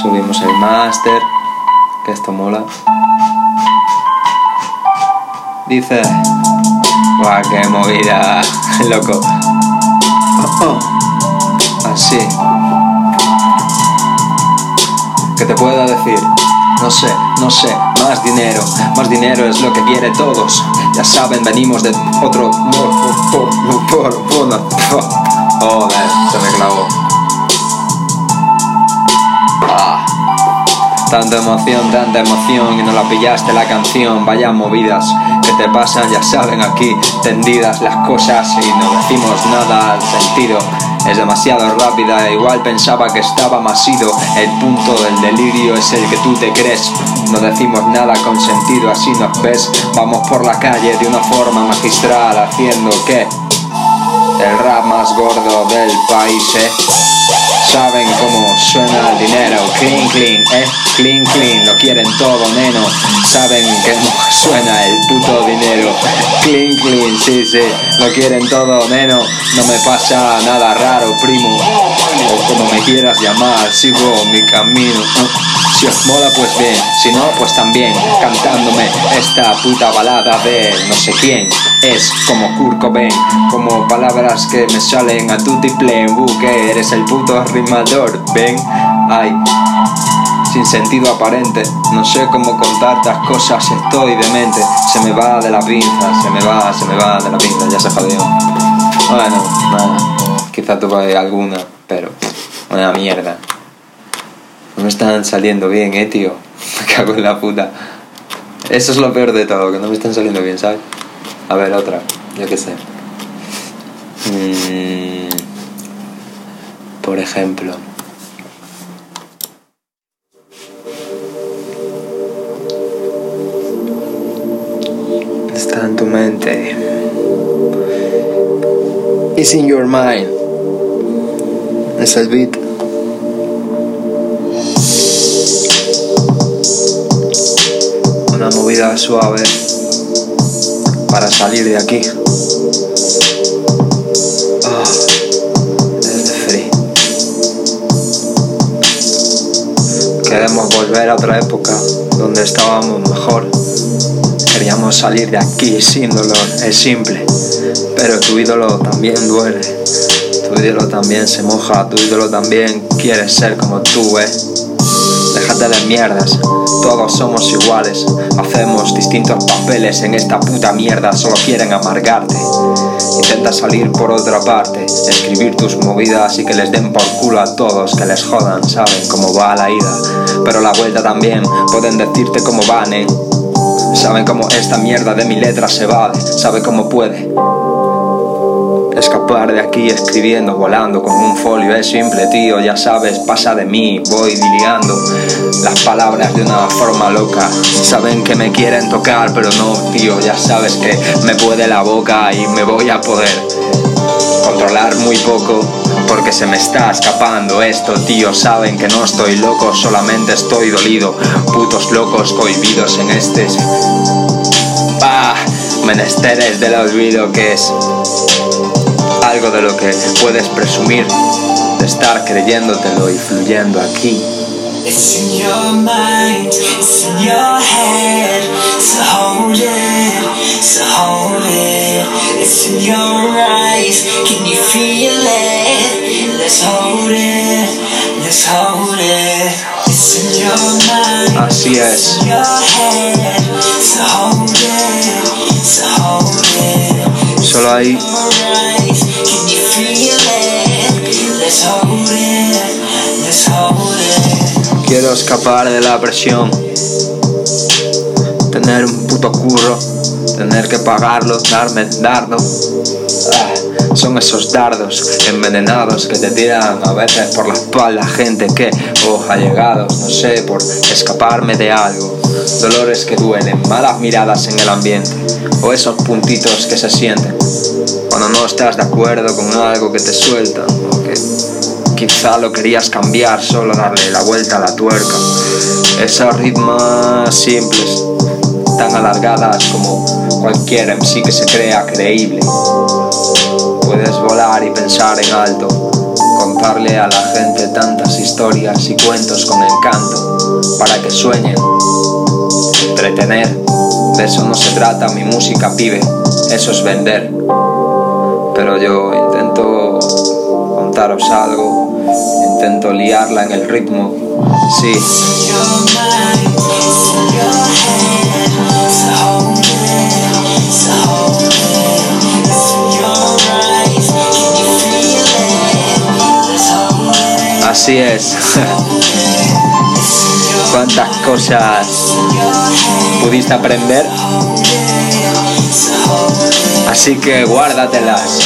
Subimos el máster, que esto mola. Dice, guau, qué movida, loco. Oh, oh. Así. ¿Qué te puedo decir? No sé, no sé, más dinero, más dinero es lo que quiere todos. Ya saben, venimos de otro. Joder, se me Tanta emoción, tanta emoción y no la pillaste la canción. Vaya movidas que te pasan, ya saben, aquí tendidas las cosas y no decimos nada al sentido es demasiado rápida, igual pensaba que estaba masido. El punto del delirio es el que tú te crees. No decimos nada con sentido, así nos ves. Vamos por la calle de una forma magistral, haciendo que el rap más gordo del país, eh. Saben cómo suena el dinero, clean, clean, eh, clean, clean, lo quieren todo, neno. Saben cómo suena el puto dinero, clean, clean, sí, sí, lo quieren todo, neno. No me pasa nada raro, primo, o como me quieras llamar, sigo mi camino. Si os mola, pues bien, si no, pues también, cantándome esta puta balada de no sé quién. Es como Kurt Cobain, como palabras que me salen a tu tiple buque, eres el puto rimador, ven, ay. Sin sentido aparente, no sé cómo contar estas cosas, estoy demente, se me va de la pinza, se me va, se me va de la pinza, ya se jodió. Bueno, nada, quizá tuve alguna, pero una mierda. No me están saliendo bien, eh, tío. Me cago en la puta. Eso es lo peor de todo, que no me están saliendo bien, ¿sabes? A ver, otra, yo qué sé. Mm, por ejemplo. Está en tu mente. It's in your mind. Es el beat. Suave para salir de aquí. Ah, desde free. Queremos volver a otra época donde estábamos mejor. Queríamos salir de aquí sin dolor, es simple. Pero tu ídolo también duele. Tu ídolo también se moja, tu ídolo también quiere ser como tú, eh. Déjate de mierdas, todos somos iguales. Hacemos distintos papeles en esta puta mierda, solo quieren amargarte. Intenta salir por otra parte, escribir tus movidas y que les den por culo a todos, que les jodan, saben cómo va la ida. Pero la vuelta también, pueden decirte cómo van, eh. Saben cómo esta mierda de mi letra se va, sabe cómo puede. Escapar de aquí escribiendo, volando con un folio es simple, tío, ya sabes, pasa de mí, voy diliando las palabras de una forma loca. Saben que me quieren tocar, pero no, tío, ya sabes que me puede la boca y me voy a poder controlar muy poco porque se me está escapando esto, tío. Saben que no estoy loco, solamente estoy dolido. Putos locos cohibidos en este. Ah, menesteres del olvido que es algo de lo que puedes presumir de estar creyéndotelo y fluyendo aquí. It's in your mind, it's in your head. So hold it, so hold it. It's in your eyes, can you feel it? Let's hold it, let's hold it. It's in your mind, Así es. it's in your head. So hold it, so hold it. Solo hay Quiero escapar de la presión. Tener un puto curro. Tener que pagarlo, darme dardo. Ah, son esos dardos envenenados que te tiran a veces por la espalda. Gente que, oh, allegados, no sé, por escaparme de algo. Dolores que duelen, malas miradas en el ambiente. O esos puntitos que se sienten. Cuando no estás de acuerdo con algo que te sueltan. O que Quizá lo querías cambiar, solo darle la vuelta a la tuerca. Esas ritmas simples, tan alargadas como cualquier MC que se crea creíble. Puedes volar y pensar en alto, contarle a la gente tantas historias y cuentos con encanto para que sueñen. Entretener, de eso no se trata mi música, pibe, eso es vender. Pero yo intento contaros algo, intento liarla en el ritmo, sí. Así es. ¿Cuántas cosas pudiste aprender? Así que guárdatelas.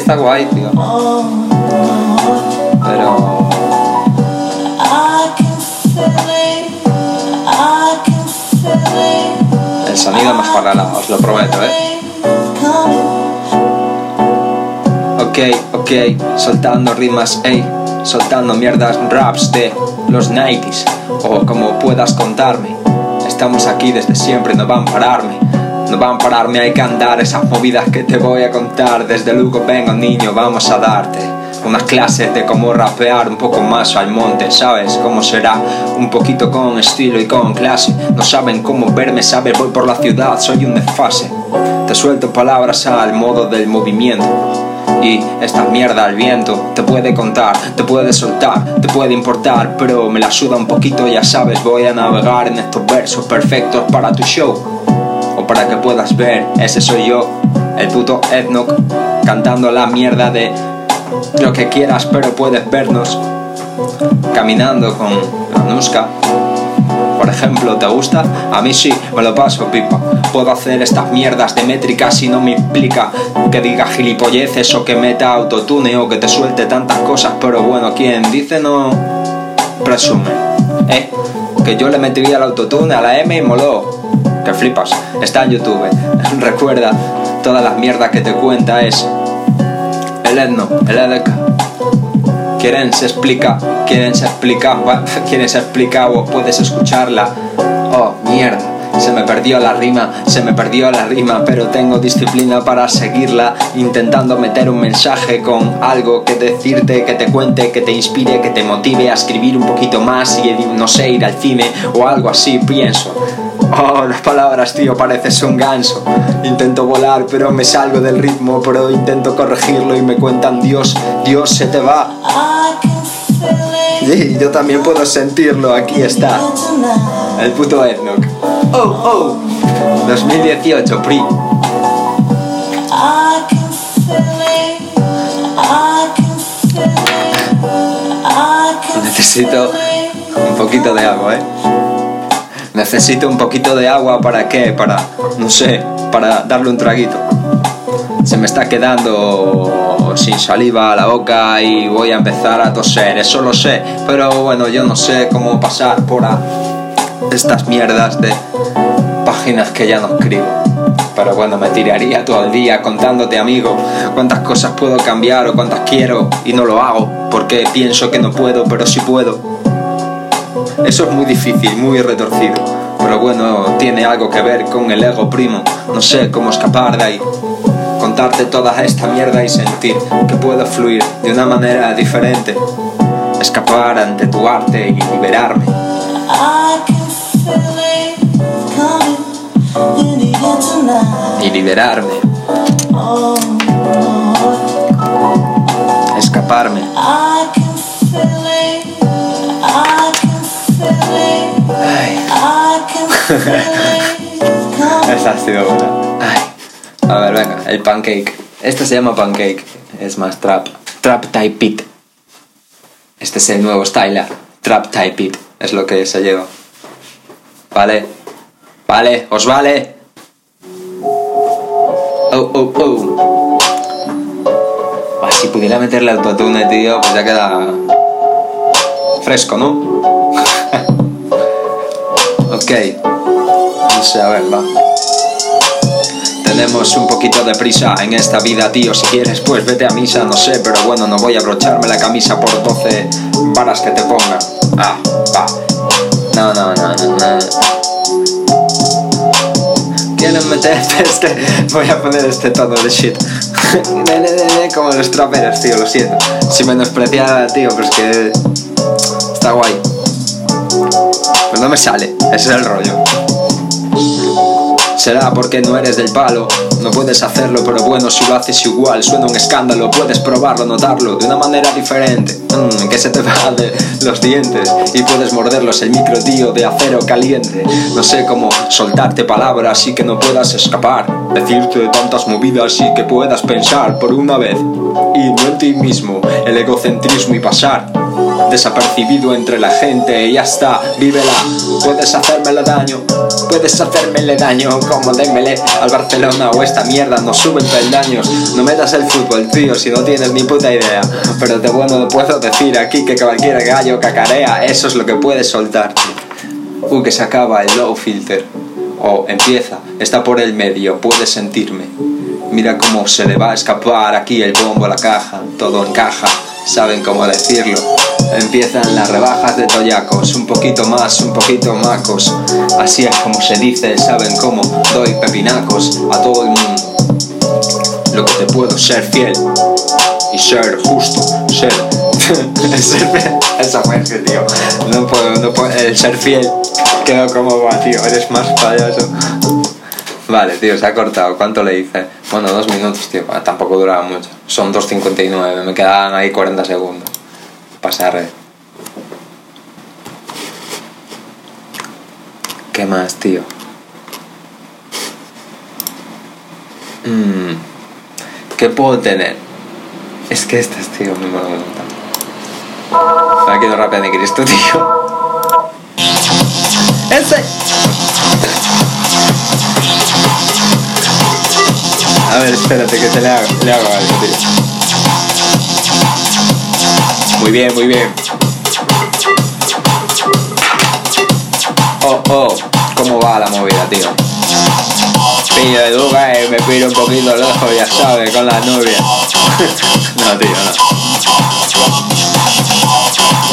Está guay, tío. Pero el sonido mejorará, os lo prometo, ¿eh? Ok, ok, soltando rimas, ey, soltando mierdas raps de los 90s, o como puedas contarme. Estamos aquí desde siempre, no van a pararme, no van a pararme, hay que andar esas movidas que te voy a contar. Desde luego, vengo niño, vamos a darte unas clases de cómo rapear un poco más al monte, ¿sabes? Cómo será un poquito con estilo y con clase. No saben cómo verme, sabes, voy por la ciudad, soy un desfase. Te suelto palabras al modo del movimiento. Y esta mierda al viento te puede contar, te puede soltar, te puede importar, pero me la suda un poquito, ya sabes, voy a navegar en estos versos perfectos para tu show. Para que puedas ver, ese soy yo, el puto Ethnoc, cantando la mierda de lo que quieras, pero puedes vernos caminando con Anuska. Por ejemplo, ¿te gusta? A mí sí, me lo paso pipa. Puedo hacer estas mierdas de métricas si no me implica que diga gilipolleces o que meta autotune o que te suelte tantas cosas, pero bueno, quien dice no presume. ¿Eh? Que yo le metería el autotune a la M y moló. Que flipas. Está en YouTube. Recuerda, todas las mierdas que te cuenta es el etno, el EDK. Quieren se explica, quieren se explica, quieren se explica o puedes escucharla. Oh, mierda. Se me perdió la rima, se me perdió la rima, pero tengo disciplina para seguirla, intentando meter un mensaje con algo que decirte, que te cuente, que te inspire, que te motive a escribir un poquito más y no sé, ir al cine o algo así, pienso. Oh, las palabras, tío, pareces un ganso. Intento volar, pero me salgo del ritmo, pero intento corregirlo y me cuentan, Dios, Dios, se te va. Sí, yo también puedo sentirlo, aquí está. El puto Ethnoc. Oh, oh. 2018, PRI. Necesito un poquito de agua, ¿eh? Necesito un poquito de agua para qué? Para, no sé, para darle un traguito. Se me está quedando sin saliva a la boca y voy a empezar a toser, eso lo sé. Pero bueno, yo no sé cómo pasar por estas mierdas de páginas que ya no escribo. Pero bueno, me tiraría todo el día contándote, amigo, cuántas cosas puedo cambiar o cuántas quiero y no lo hago porque pienso que no puedo, pero sí puedo. Eso es muy difícil, muy retorcido. Pero bueno, tiene algo que ver con el ego primo. No sé cómo escapar de ahí. Contarte toda esta mierda y sentir que puedo fluir de una manera diferente. Escapar ante tu arte y liberarme. Y liberarme. Escaparme. esa ha sido buena. A ver, venga, el pancake. Este se llama pancake. Es más trap. Trap type beat. Este es el nuevo style. Trap type beat. Es lo que se lleva. Vale. Vale, os vale. Oh, oh, oh. Si pudiera meterle autotune, tío, pues ya queda fresco, ¿no? ok. No sé, a ver, va. Tenemos un poquito de prisa en esta vida, tío. Si quieres, pues vete a misa, no sé, pero bueno, no voy a abrocharme la camisa por 12 varas que te pongan. Ah, va. No, no, no, no, no. Quieren meterte este. Voy a poner este tono de shit. Como los traperos, tío, lo siento. Si menospreciara, tío, pero es que. Está guay. Pero no me sale, ese es el rollo. Será porque no eres del palo, no puedes hacerlo, pero bueno, si lo haces igual, suena un escándalo, puedes probarlo, notarlo de una manera diferente. Mmm, que se te va de los dientes y puedes morderlos, el micro tío de acero caliente. No sé cómo soltarte palabras y que no puedas escapar, decirte tantas movidas y que puedas pensar por una vez. Y no en ti mismo, el egocentrismo y pasar desapercibido entre la gente y ya está, vívela. Puedes hacérmelo daño, puedes hacérmele daño, como démele al Barcelona o esta mierda, no suben peldaños. No metas el fútbol, tío, si no tienes ni puta idea. Pero de bueno puedo decir aquí que cualquier gallo cacarea, eso es lo que puedes soltar. Uh, que se acaba el low filter. O empieza, está por el medio, puedes sentirme. Mira cómo se le va a escapar aquí el bombo, la caja, todo encaja saben cómo decirlo. Empiezan las rebajas de toyacos, un poquito más, un poquito macos. Así es como se dice, saben cómo doy pepinacos a todo el mundo. Lo que te puedo ser fiel y ser justo, ser. ser esa fue tío. No puedo, no puedo. El ser fiel quedó como va, tío. Eres más payaso. Vale, tío, se ha cortado. ¿Cuánto le hice? Bueno, dos minutos, tío. Tampoco duraba mucho. Son 2.59. Me quedaban ahí 40 segundos. Pasar. ¿Qué más, tío? Mm, ¿Qué puedo tener? Es que estas, tío, me mola un Me ha quedado rápido de Cristo, tío. ¡Ese! A ver, espérate que te le hago, le hago algo, tío. Muy bien, muy bien. Oh, oh, ¿cómo va la movida, tío? Pillo de duda y me pido un poquito lejos, ya sabes, con la novia. no, tío, no.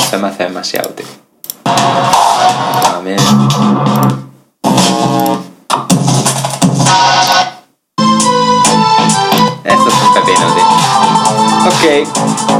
Se me hace demasiado, tío. También. Esto es un pepino, tío. Ok.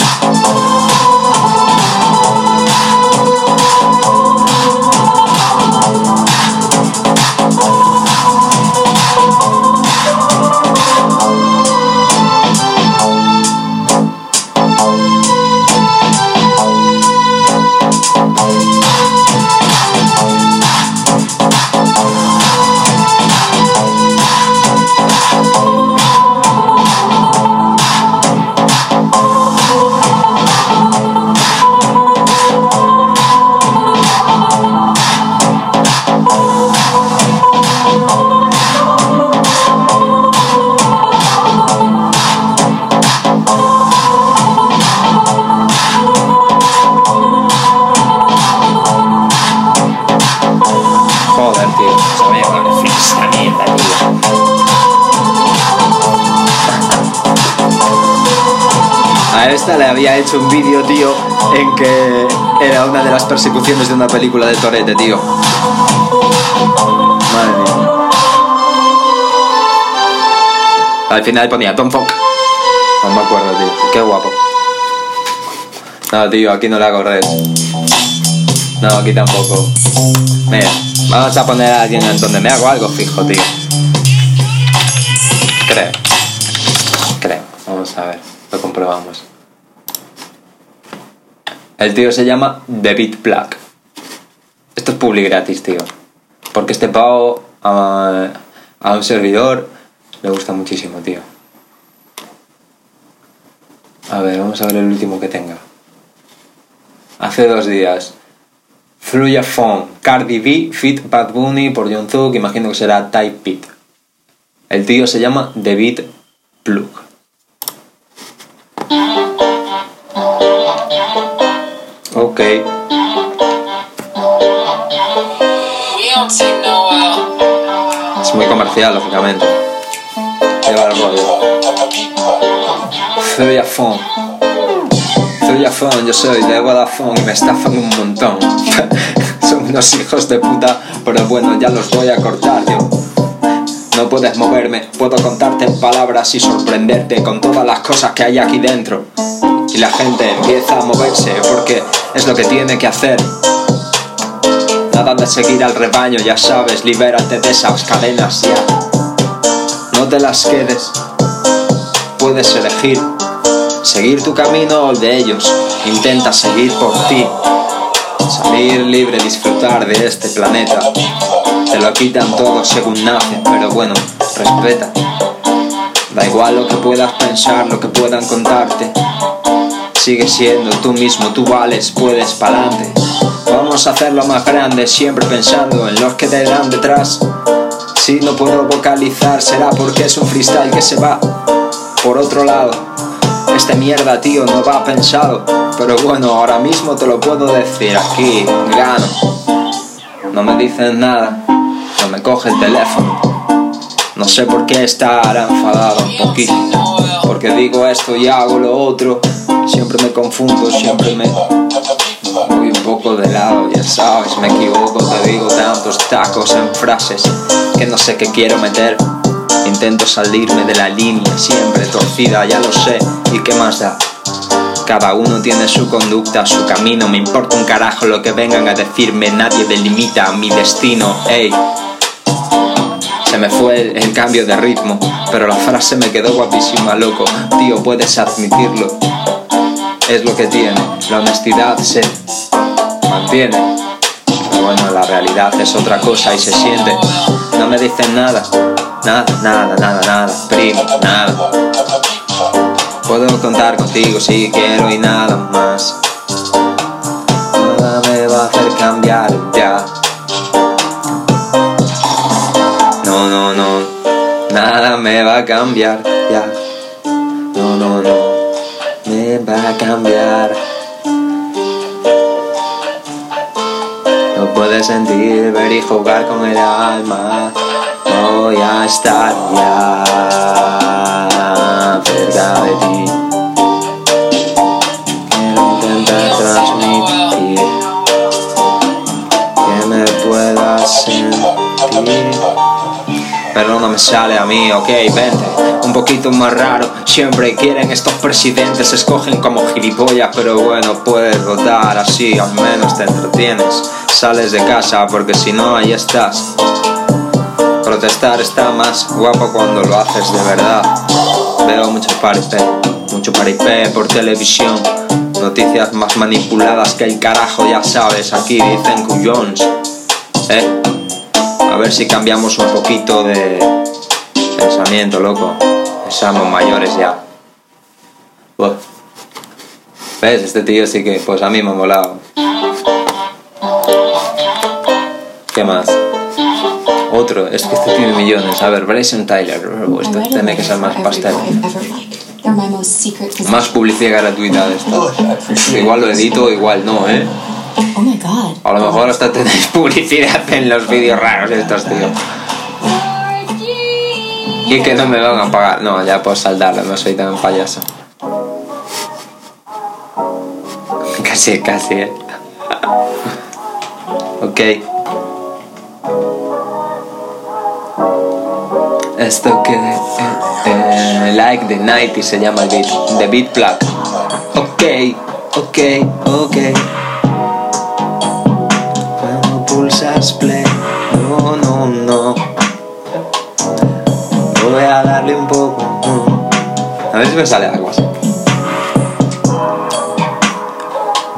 A esta le había hecho un vídeo, tío, en que era una de las persecuciones de una película de Torete, tío. Madre mía. Al final ponía Tom Fuck. No me acuerdo, tío. Qué guapo. No, tío, aquí no hago red. No, aquí tampoco. Mira, vamos a poner a alguien en donde me hago algo fijo, tío. Creo. Creo. Vamos a ver. Lo comprobamos. El tío se llama Beat Plug. Esto es publi gratis, tío. Porque este pavo a, a un servidor le gusta muchísimo, tío. A ver, vamos a ver el último que tenga. Hace dos días. Through Phone, Cardi B, Fit Bad Bunny por John Thug, imagino que será Type Beat. El tío se llama Beat Plug. Ok. L. Todo comercial, lógicamente. Lleva el rollo. Feuillafón. Feuillafón, yo soy de Vodafone y me estafan un montón. Son unos hijos de puta, pero bueno, ya los voy a cortar yo. No puedes moverme, puedo contarte en palabras y sorprenderte con todas las cosas que hay aquí dentro. Y la gente empieza a moverse porque es lo que tiene que hacer. Nada de seguir al rebaño, ya sabes, libérate de esas cadenas ya. No te las quedes, puedes elegir. Seguir tu camino o el de ellos, intenta seguir por ti. Salir libre, disfrutar de este planeta. Te lo quitan todo según nace, pero bueno, respeta. Da igual lo que puedas pensar, lo que puedan contarte. Sigue siendo tú mismo, tú vales, puedes pa'lante. Vamos a hacerlo más grande, siempre pensando en los que te dan detrás. Si no puedo vocalizar, será porque es un freestyle que se va. Por otro lado, este mierda, tío, no va pensado. Pero bueno, ahora mismo te lo puedo decir aquí, gano. No me dicen nada, no me coge el teléfono. No sé por qué estar enfadado un poquito. Porque digo esto y hago lo otro. Siempre me confundo, siempre me voy un poco de lado, ya sabes, me equivoco, te digo tantos tacos en frases que no sé qué quiero meter. Intento salirme de la línea, siempre torcida, ya lo sé, ¿y qué más da? Cada uno tiene su conducta, su camino, me importa un carajo lo que vengan a decirme, nadie delimita mi destino, ey. Se me fue el, el cambio de ritmo, pero la frase me quedó guapísima, loco, tío, puedes admitirlo. Es lo que tiene, la honestidad se mantiene. Pero bueno, la realidad es otra cosa y se siente. No me dicen nada, nada, nada, nada, nada, primo, nada. Puedo contar contigo si quiero y nada más. Nada me va a hacer cambiar ya. No, no, no, nada me va a cambiar ya. No, no, no, va a cambiar. Lo puedes sentir, ver y jugar con el alma. Voy a estar ya cerca de ti. Quiero intentar transmitir que me puedas sentir. Pero no me sale a mí, ok, vente. Un poquito más raro, siempre quieren estos presidentes, escogen como gilipollas, pero bueno, puedes votar así, al menos te entretienes. Sales de casa porque si no, ahí estás. Protestar está más guapo cuando lo haces de verdad. Veo mucho paripé, mucho paripé por televisión. Noticias más manipuladas que el carajo, ya sabes, aquí dicen cuyons. Eh, a ver si cambiamos un poquito de pensamiento, loco. Somos mayores ya. ¿Ves? Este tío sí que, pues a mí me ha molado. ¿Qué más? Otro, es que este tiene millones. A ver, Bryson Tyler. Esto tiene que ser más pastel. Más publicidad gratuita de esto. Igual lo edito, igual no, ¿eh? Oh my god. A lo mejor hasta tenéis publicidad en los vídeos raros estos, tío. Y que no me van a pagar. No, ya puedo saldarlo, no soy tan payaso. Casi, casi, eh. ok. Esto que... eh, eh, like the 90 se llama el beat. The beat plug. Ok, ok, ok. Cuando pulsas play, no, no, no. A ver si me sale algo así.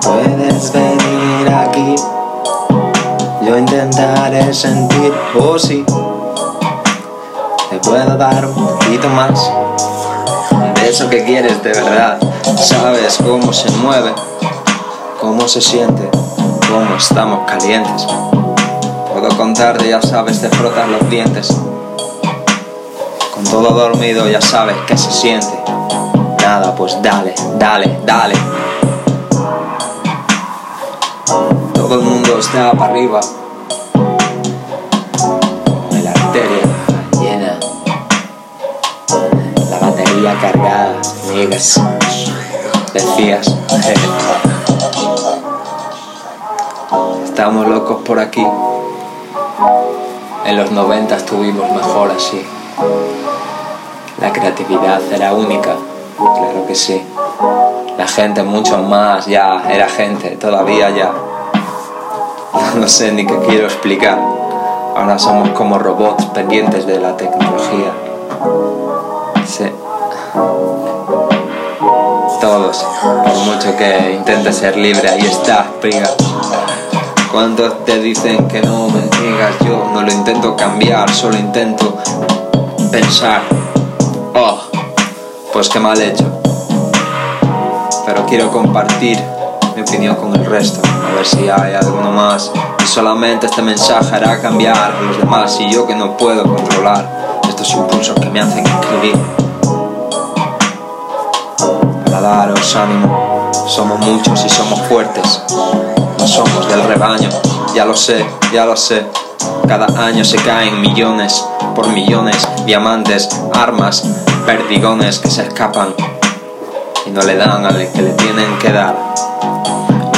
Puedes venir aquí. Yo intentaré sentir, oh sí. Te puedo dar un poquito más de eso que quieres de verdad. Sabes cómo se mueve, cómo se siente, cómo estamos calientes. Puedo contarte, ya sabes, te frotas los dientes con todo dormido ya sabes que se siente. Nada, pues dale, dale, dale. Todo el mundo está para arriba. Con la arteria llena. La batería cargada, niggas. Decías. Estamos locos por aquí. En los 90 estuvimos mejor así. La creatividad era única, claro que sí. La gente mucho más, ya era gente, todavía ya. No sé ni qué quiero explicar. Ahora somos como robots pendientes de la tecnología. Sí. Todos, por mucho que intente ser libre, ahí está, priga. ¿Cuántos te dicen que no me digas? Yo no lo intento cambiar, solo intento pensar. Oh, pues qué mal hecho. Pero quiero compartir mi opinión con el resto, a ver si hay alguno más. Y solamente este mensaje hará cambiar a los demás y yo que no puedo controlar estos impulsos que me hacen escribir. Para daros ánimo, somos muchos y somos fuertes no somos del rebaño, ya lo sé, ya lo sé. Cada año se caen millones por millones, diamantes, armas, perdigones que se escapan y no le dan al que le tienen que dar.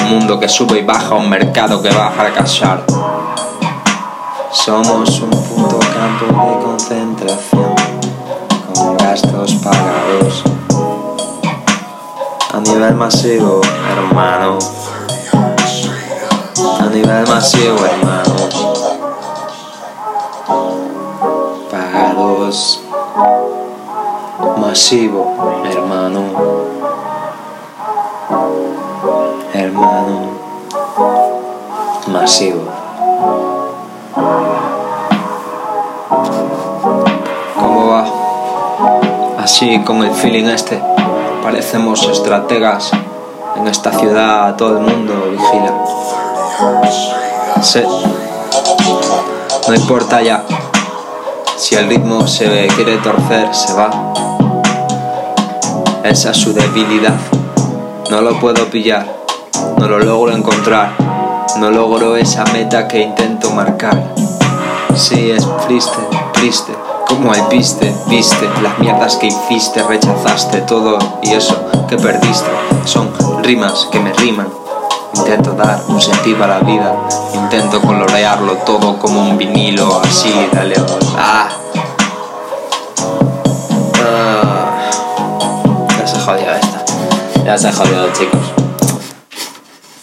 Un mundo que sube y baja, un mercado que va a fracasar. Somos un puto campo de concentración con gastos pagados a nivel masivo, hermano a nivel masivo, hermano. Masivo, hermano. Hermano masivo. ¿Cómo va? Así con el feeling este. Parecemos estrategas. En esta ciudad todo el mundo vigila. Sí. No importa ya. Si el ritmo se quiere torcer, se va. Esa es su debilidad. No lo puedo pillar. No lo logro encontrar. No logro esa meta que intento marcar. Sí, es triste, triste. Como el piste, viste las mierdas que hiciste, rechazaste todo y eso que perdiste. Son rimas que me riman Intento dar un sentido a la vida, intento colorearlo todo como un vinilo, así, dale. Ah. ah. Ya se jodió esta. Ya se jodido, chicos.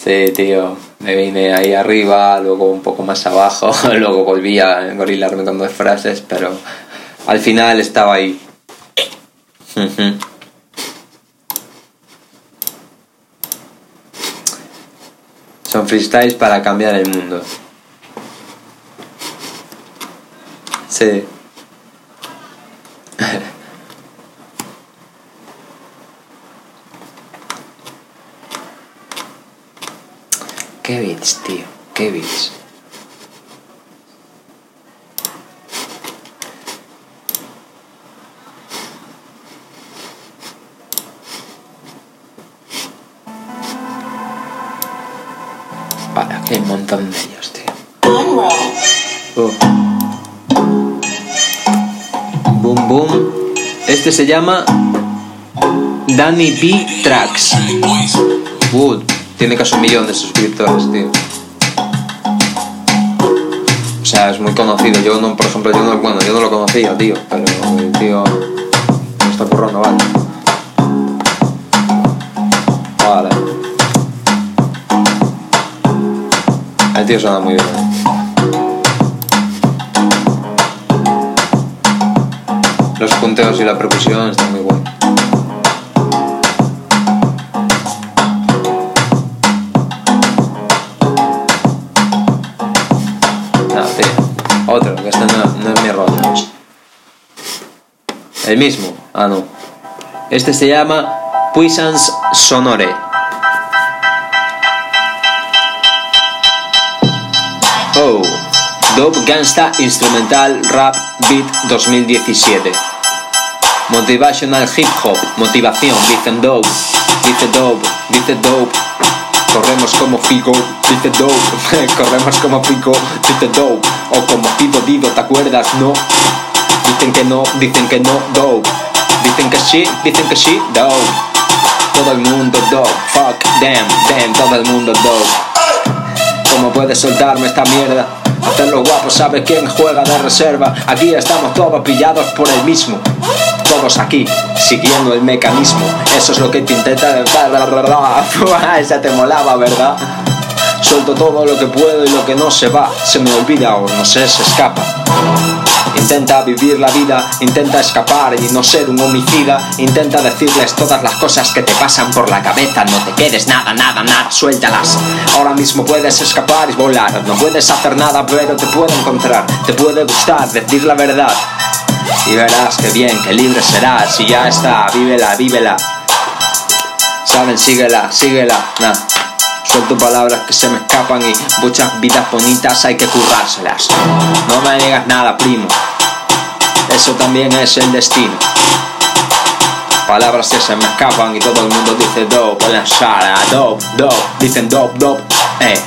Sí, tío. Me vine ahí arriba, luego un poco más abajo, luego volví a engorilarme con dos frases, pero al final estaba ahí. Son para cambiar el mundo. Sí. Qué bits, tío. Qué bits. Hay un montón de ellos, tío. Oh. Boom Boom. Este se llama Danny B Tracks. Wood. Tiene casi un millón de suscriptores, tío. O sea, es muy conocido. Yo no, por ejemplo, yo no, bueno, yo no lo conocía, tío, pero el tío me está currando. Vale. Tío suena muy bien. Los punteos y la percusión están muy buenos. No, tío. Otro, que este no, es mi rollo. El mismo. Ah, no. Este se llama Puissance Sonore. Dope Gangsta Instrumental Rap Beat 2017. Motivational Hip Hop, motivación, dicen dope, dice dope, dice dope. Corremos como Figo, dice dope, corremos como Figo, dice dope. O como Pido Dido, ¿te acuerdas? No. Dicen que no, dicen que no, dope. Dicen que sí, dicen que sí, dope. Todo el mundo dope, fuck them, them, todo el mundo dope. ¿Cómo puedes soltarme esta mierda? Hacerlo guapo, ¿sabes quién juega de reserva? Aquí estamos todos pillados por el mismo. Todos aquí, siguiendo el mecanismo. Eso es lo que te intenta. Esa te molaba, ¿verdad? Suelto todo lo que puedo y lo que no se va, se me olvida o no sé, se escapa. Intenta vivir la vida, intenta escapar y no ser un homicida. Intenta decirles todas las cosas que te pasan por la cabeza. No te quedes nada, nada, nada, suéltalas. Ahora mismo puedes escapar y volar. No puedes hacer nada, pero te puedo encontrar. Te puede gustar decir la verdad. Y verás que bien, que libre serás. Y ya está, vívela, vívela. Saben, síguela, síguela. Nah. Suelto palabras que se me escapan y muchas vidas bonitas hay que currárselas. No me digas nada, primo. Eso también es el destino. Palabras que se me escapan y todo el mundo dice dope en la sala. Dope, dope. Dicen dope, dope. Eh.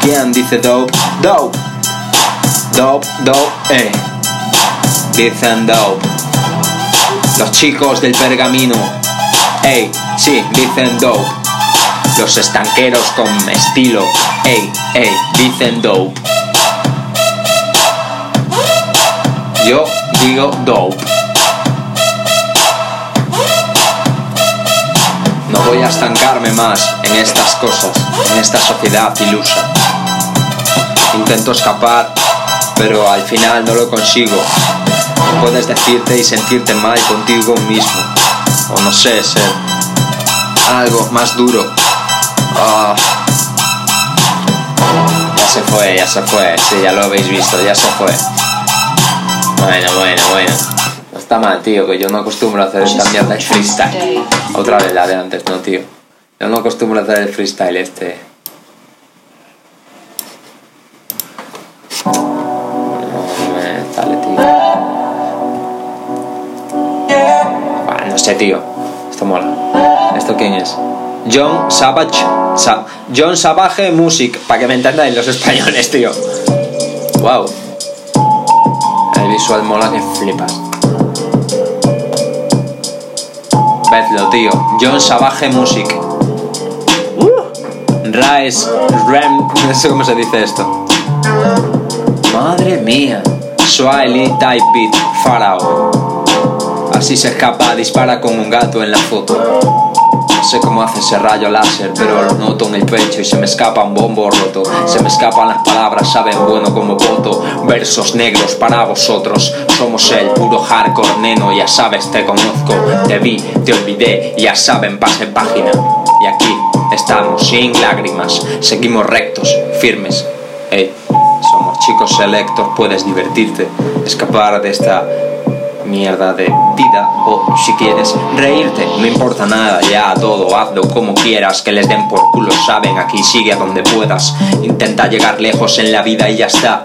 ¿Quién dice dope? Dope. Dope, dope. Eh. Dicen dope. Los chicos del pergamino. Ey, sí, dicen dope. Los estanqueros con estilo, ey, ey, dicen dope. Yo digo dope. No voy a estancarme más en estas cosas, en esta sociedad ilusa. Intento escapar, pero al final no lo consigo. Puedes decirte y sentirte mal contigo mismo, o no sé, ser algo más duro Ah. Ya se fue, ya se fue. Sí, ya lo habéis visto, ya se fue. Bueno, bueno, bueno. No está mal, tío, que yo no acostumbro a hacer esta mierda de freestyle. Otra vez la de antes, no, tío. Yo no acostumbro a hacer el freestyle este. Dale, tío. no sé, tío. Esto mola. ¿Esto quién es? John Savage. John Savage Music, para que me entendáis los españoles, tío. Wow. El visual mola que flipas. Vedlo, tío. John Savage Music. Rise, Rem, no sé cómo se dice esto. Madre mía. Swiley Type Beat, Farao. Así se escapa, dispara con un gato en la foto. No sé cómo hace ese rayo láser, pero lo noto en el pecho y se me escapa un bombo roto. Se me escapan las palabras, saben bueno como voto. Versos negros para vosotros. Somos el puro hardcore neno, ya sabes, te conozco. Te vi, te olvidé, ya saben, pase página. Y aquí estamos, sin lágrimas. Seguimos rectos, firmes. Hey, somos chicos selectos, puedes divertirte, escapar de esta mierda de vida o si quieres reírte, no importa nada, ya todo, hazlo como quieras, que les den por culo, saben, aquí sigue a donde puedas, intenta llegar lejos en la vida y ya está,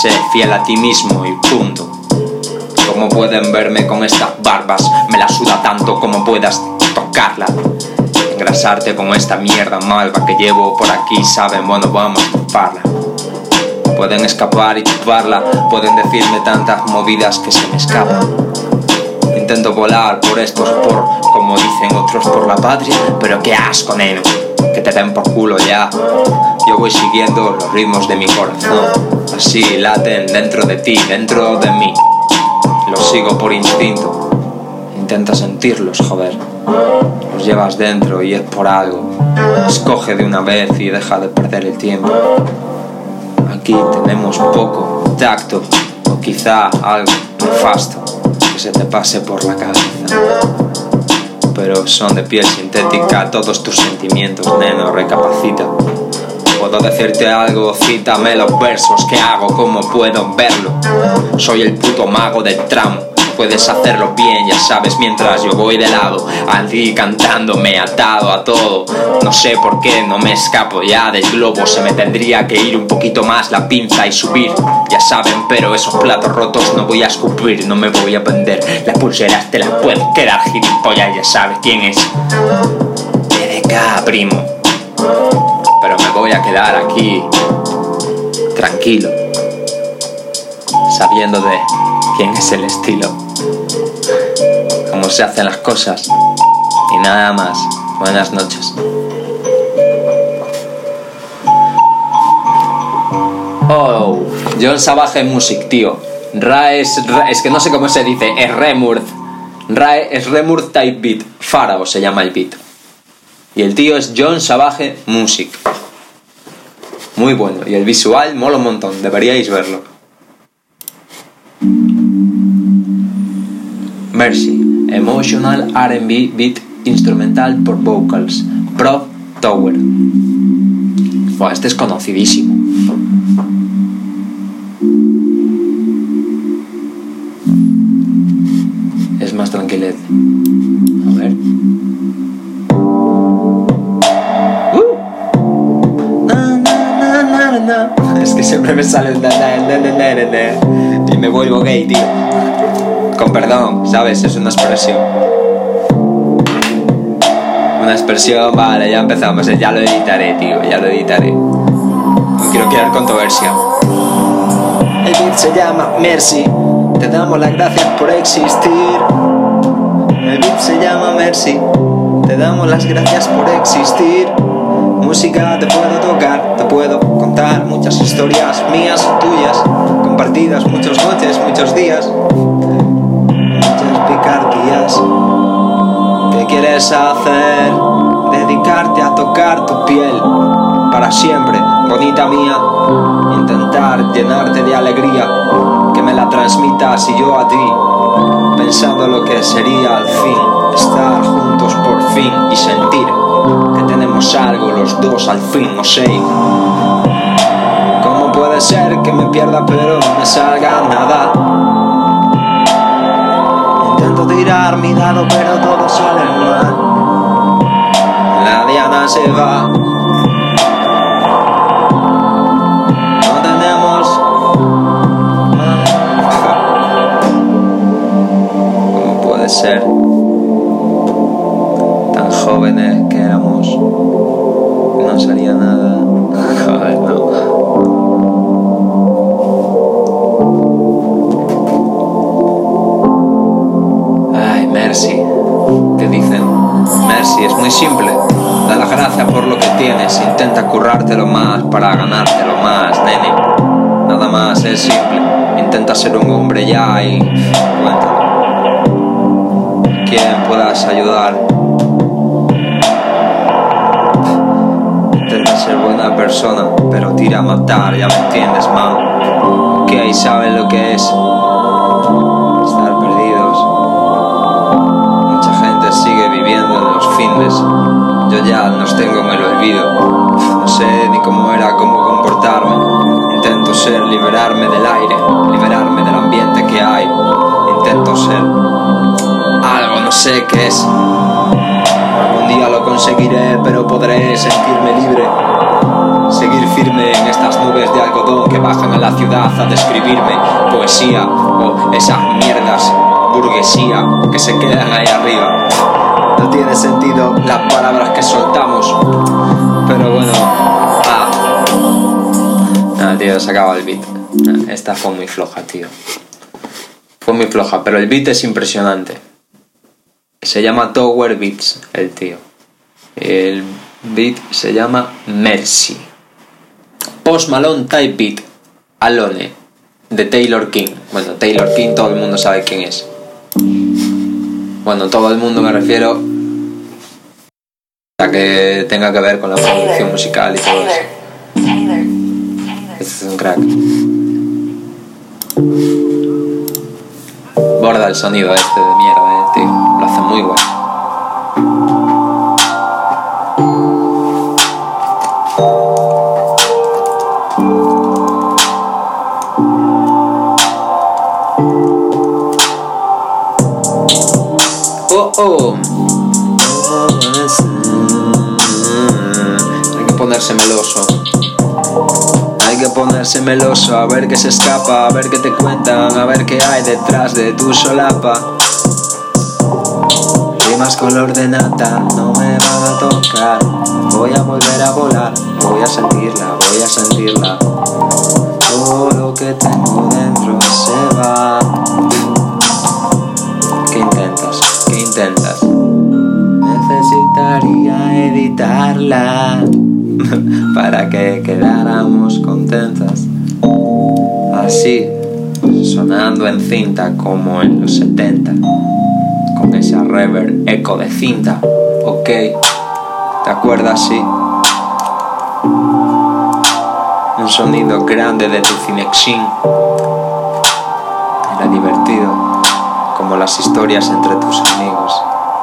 sé fiel a ti mismo y punto. Como pueden verme con estas barbas, me la suda tanto como puedas tocarla. Engrasarte con esta mierda malva que llevo por aquí, saben, bueno, vamos a ocuparla. Pueden escapar y chuparla, pueden decirme tantas movidas que se me escapan. Intento volar por estos, por como dicen otros, por la patria, pero qué asco, neno, que te den por culo ya. Yo voy siguiendo los ritmos de mi corazón, así laten dentro de ti, dentro de mí. Los sigo por instinto. Intenta sentirlos, joder. Los llevas dentro y es por algo. Escoge de una vez y deja de perder el tiempo. Aquí tenemos poco tacto o quizá algo nefasto que se te pase por la cabeza. Pero son de piel sintética todos tus sentimientos, neno, recapacita. Puedo decirte algo, cítame los versos que hago, como puedo verlo. Soy el puto mago del tramo puedes hacerlo bien, ya sabes, mientras yo voy de lado, a ti cantándome atado a todo. No sé por qué no me escapo ya del globo, se me tendría que ir un poquito más la pinza y subir. Ya saben, pero esos platos rotos no voy a escupir, no me voy a vender. Las pulseras te las puedes quedar gilipollas, ya sabes quién es. TDK, primo. Pero me voy a quedar aquí, tranquilo, sabiendo de quién es el estilo. cómo se hacen las cosas. Y nada más. Buenas noches. Oh, John Savage Music, tío. Ra es, es que no sé cómo se dice, es Remurth. Ra es Remurth Type Beat. Pharaoh se llama el beat. Y el tío es John Savage Music. Muy bueno. Y el visual mola un montón. Deberíais verlo. Mercy. Emotional RB Beat Instrumental por Vocals. Pro Tower. Buah, este es conocidísimo. Es más tranquilet. A ver. Uh. Es que siempre me sale el y me vuelvo gay, tío. Con perdón, ¿sabes? Es una expresión. Una expresión, vale, ya empezamos. Ya lo editaré, tío, ya lo editaré. No quiero crear controversia. El beat se llama Mercy. Te damos las gracias por existir. El beat se llama Mercy. Te damos las gracias por existir. Música te puedo tocar, te puedo contar muchas historias mías, tuyas, compartidas muchas noches, muchos días, picardías. ¿Qué quieres hacer? Dedicarte a tocar tu piel para siempre, bonita mía. Intentar llenarte de alegría, que me la transmitas y yo a ti, pensando lo que sería al fin estar juntos por fin y sentir que tenemos algo los dos al fin, no sé. ¿Cómo puede ser que me pierda pero no me salga nada? Tirar mi dado pero todo sale mal. La diana se va. No tenemos. ¿Cómo puede ser? Es muy simple. Da las gracias por lo que tienes. Intenta currártelo más para ganártelo más, nene. Nada más, es simple. Intenta ser un hombre ya y. Cuéntalo. Quien puedas ayudar. Intenta ser buena persona, pero tira a matar, ya me entiendes, man. Que ahí saben lo que es Yo ya los tengo en el olvido. No sé ni cómo era, cómo comportarme. Intento ser, liberarme del aire, liberarme del ambiente que hay. Intento ser algo, no sé qué es. Algún día lo conseguiré, pero podré sentirme libre. Seguir firme en estas nubes de algodón que bajan a la ciudad a describirme poesía o esas mierdas burguesía que se quedan ahí arriba. No tiene sentido las palabras que soltamos, pero bueno. Ah, tío, se acaba el beat. Esta fue muy floja, tío. Fue muy floja, pero el beat es impresionante. Se llama Tower Beats, el tío. El beat se llama Mercy. Post Malone Type Beat, Alone, de Taylor King. Bueno, Taylor King todo el mundo sabe quién es. Bueno, todo el mundo me refiero a que tenga que ver con la producción musical y todo eso. Este es un crack. Borda el sonido este de mierda, eh, tío. Lo hace muy bueno. Oh, oh. Hay que ponerse meloso. Hay que ponerse meloso a ver qué se escapa, a ver qué te cuentan, a ver qué hay detrás de tu solapa. Rimas color de nata, no me van a tocar. Voy a volver a volar, voy a sentirla, voy a sentirla. Todo lo que tengo dentro se va intentas. Necesitaría editarla para que quedáramos contentas. Así, sonando en cinta como en los 70, con esa reverb eco de cinta. Ok, ¿te acuerdas? Sí. Un sonido grande de tu cinexin. Era divertido, como las historias entre tus amigos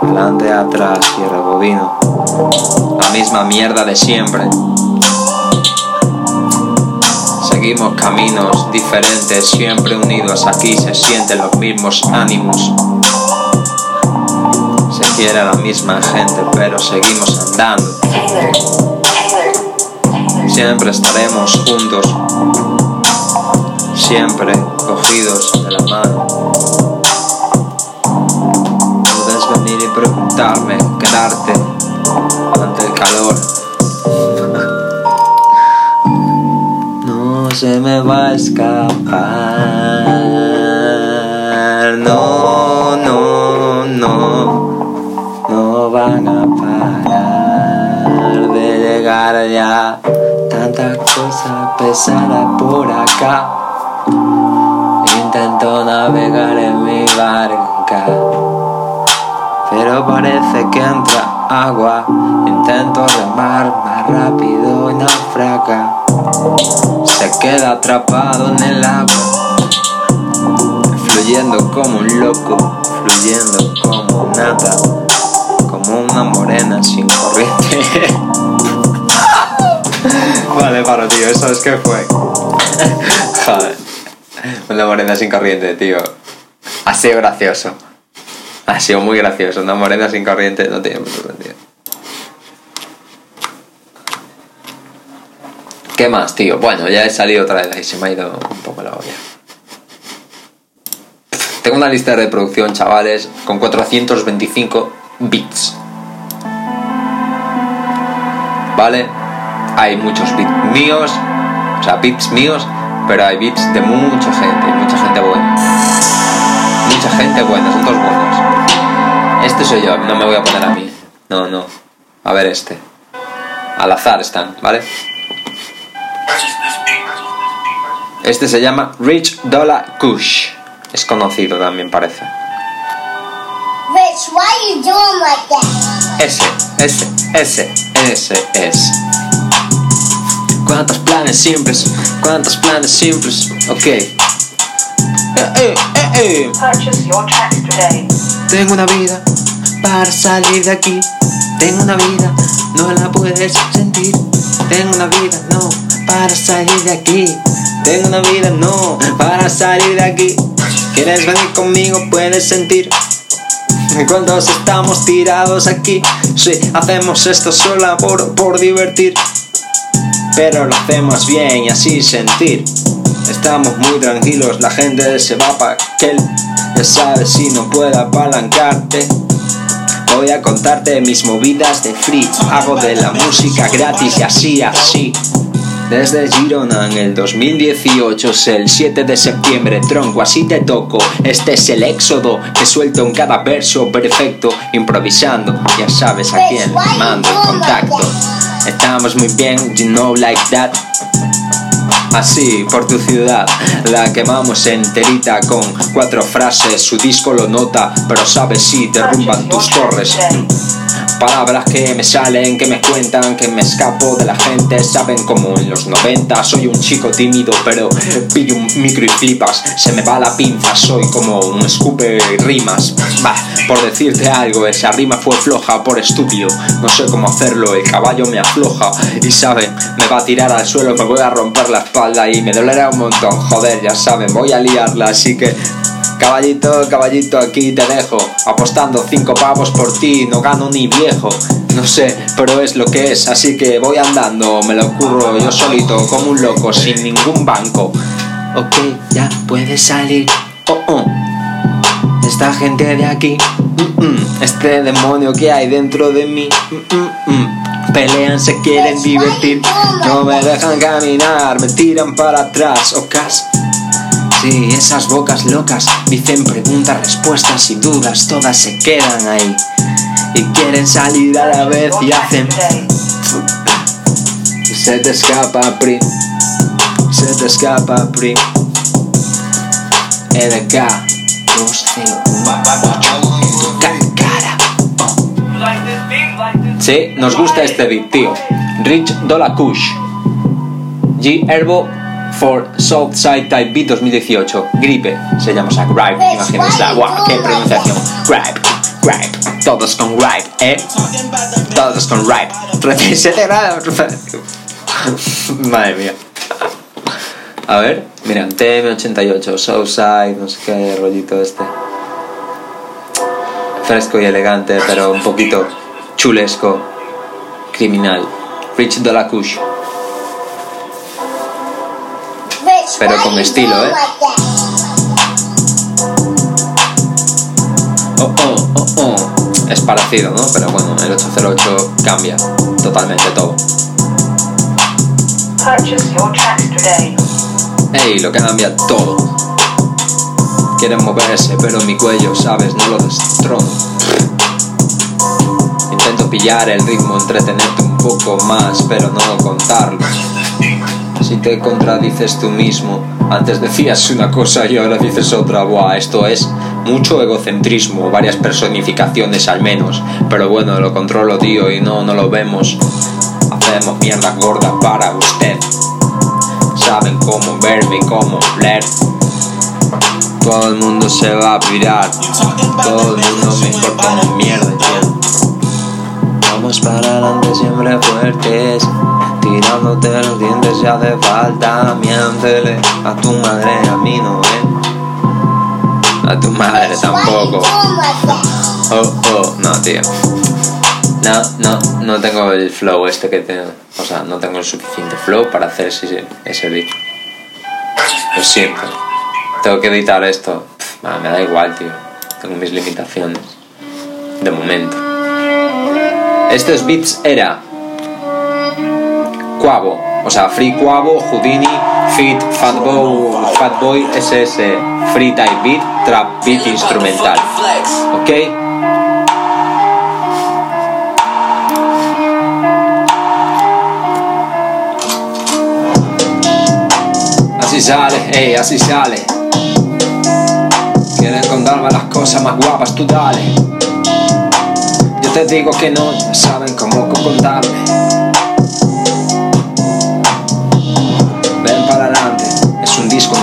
delante, atrás y rebobino. La misma mierda de siempre. Seguimos caminos diferentes, siempre unidos aquí se sienten los mismos ánimos. Se quiere la misma gente, pero seguimos andando. Siempre estaremos juntos, siempre cogidos de la mano. Quedarte ante el calor. No se me va a escapar. No, no, no. No van a parar de llegar ya. Tanta cosa pesada por acá. Intento navegar en mi barca. Pero parece que entra agua. Intento remar más rápido y naufraga. Se queda atrapado en el agua. Fluyendo como un loco. Fluyendo como nada. Como una morena sin corriente. vale, paro, tío. ¿Eso es que fue? Joder. Una morena sin corriente, tío. Ha sido gracioso. Ha sido muy gracioso. Una morena sin corriente no tiene mucho sentido. ¿Qué más, tío? Bueno, ya he salido otra vez ahí, se me ha ido un poco la olla. Tengo una lista de reproducción, chavales, con 425 bits. ¿Vale? Hay muchos bits míos, o sea, bits míos, pero hay bits de mucha gente, mucha gente buena. Mucha gente buena, son todos buenos. Este soy yo, no me voy a poner a mí. No, no. A ver este. Al azar están, ¿vale? Este se llama Rich Dollar Kush. Es conocido también parece. Rich, why are you doing like that? Ese, ese, ese, ese es. ¿Cuántos planes simples? ¿Cuántos planes simples? Ok. Eh, eh, eh, eh. Purchase your tracks today. Tengo una vida para salir de aquí. Tengo una vida, no la puedes sentir. Tengo una vida, no, para salir de aquí. Tengo una vida, no, para salir de aquí. ¿Quieres venir conmigo? Puedes sentir. Cuando estamos tirados aquí, sí, hacemos esto solo por, por divertir. Pero lo hacemos bien y así sentir. Estamos muy tranquilos, la gente se va pa' aquel. Ya sabes si no puedo apalancarte. Voy a contarte mis movidas de free. Hago de la música gratis y así, así. Desde Girona en el 2018 es el 7 de septiembre, tronco, así te toco. Este es el éxodo que suelto en cada verso perfecto, improvisando. Ya sabes a quién mando el contacto. Estamos muy bien, you know like that. Así, por tu ciudad, la quemamos enterita con cuatro frases. Su disco lo nota, pero sabes si derrumban tus torres. Palabras que me salen, que me cuentan, que me escapo de la gente. Saben como en los 90 soy un chico tímido, pero pillo un micro y flipas. Se me va la pinza, soy como un escupe rimas. Bah, por decirte algo, esa rima fue floja por estúpido. No sé cómo hacerlo, el caballo me afloja. Y saben, me va a tirar al suelo, me voy a romper la espalda y me dolerá un montón. Joder, ya saben, voy a liarla, así que. Caballito, caballito, aquí te dejo. Apostando cinco pavos por ti, no gano ni viejo. No sé, pero es lo que es, así que voy andando. Me lo curro yo solito, como un loco, sin ningún banco. Ok, ya puedes salir. Oh, oh. Esta gente de aquí, mm, mm, este demonio que hay dentro de mí. mm, mm. Pelean, se quieren divertir, no me dejan caminar, me tiran para atrás, ocas. Sí, esas bocas locas dicen preguntas, respuestas y dudas, todas se quedan ahí. Y quieren salir a la vez y hacen. Se te escapa, pri. Se te escapa, pri. EDK 201 cara. Sí, nos gusta este beat, tío. Rich Dollar Kush. G Herbo for Southside Type Beat 2018. Gripe. Se llama o sea, Gripe. Imagínense. Guau, qué pronunciación. Gripe. Gripe. Todos con Gripe, ¿eh? Todos con Gripe. 37 grados. Madre mía. A ver, mira, TM88, Southside, no sé qué rollito este. Fresco y elegante, pero un poquito chulesco, criminal. Rich Dolakush. Pero con estilo, ¿eh? Oh, oh, oh, oh. Es parecido, ¿no? Pero bueno, el 808 cambia totalmente todo. Purchase your tracks today. Ey, lo cambia todo. Quieren moverse, pero mi cuello, sabes, no lo destrono. Intento pillar el ritmo, entretenerte un poco más, pero no contarlo. Si te contradices tú mismo, antes decías una cosa y ahora dices otra, buah, esto es mucho egocentrismo, varias personificaciones al menos, pero bueno, lo controlo tío y no, no lo vemos. Hacemos mierda gorda para usted. Saben cómo verme y cómo leer. Todo el mundo se va a pirar, todo el mundo me importa una mierda, tío. Vamos para adelante siempre fuertes Tirándote los dientes si hace falta Miéntele a tu madre, a mí no, ¿eh? A tu madre tampoco. Oh, oh, no, tío. No, no, no tengo el flow este que tengo O sea, no tengo el suficiente flow para hacer ese, ese beat. Lo siento. Tengo que editar esto. Pff, nada, Me da igual, tío. Tengo mis limitaciones. De momento. Estos beats era Quavo, o sea, Free Quavo, Houdini, Fit, Fatboy, Fatboy SS, Free Type Beat, Trap Beat instrumental. ¿Ok? Así sale, ey, así sale. Quieren contarme las cosas más guapas, tú dale. Yo te digo que no, saben cómo contarme.